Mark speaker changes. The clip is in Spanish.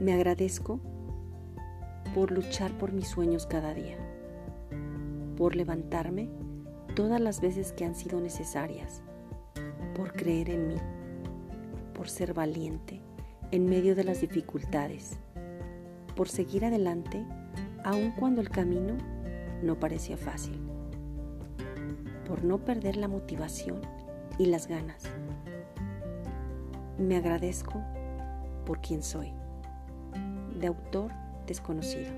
Speaker 1: Me agradezco por luchar por mis sueños cada día, por levantarme todas las veces que han sido necesarias, por creer en mí, por ser valiente en medio de las dificultades, por seguir adelante aun cuando el camino no parecía fácil, por no perder la motivación y las ganas. Me agradezco por quien soy, de autor desconocido.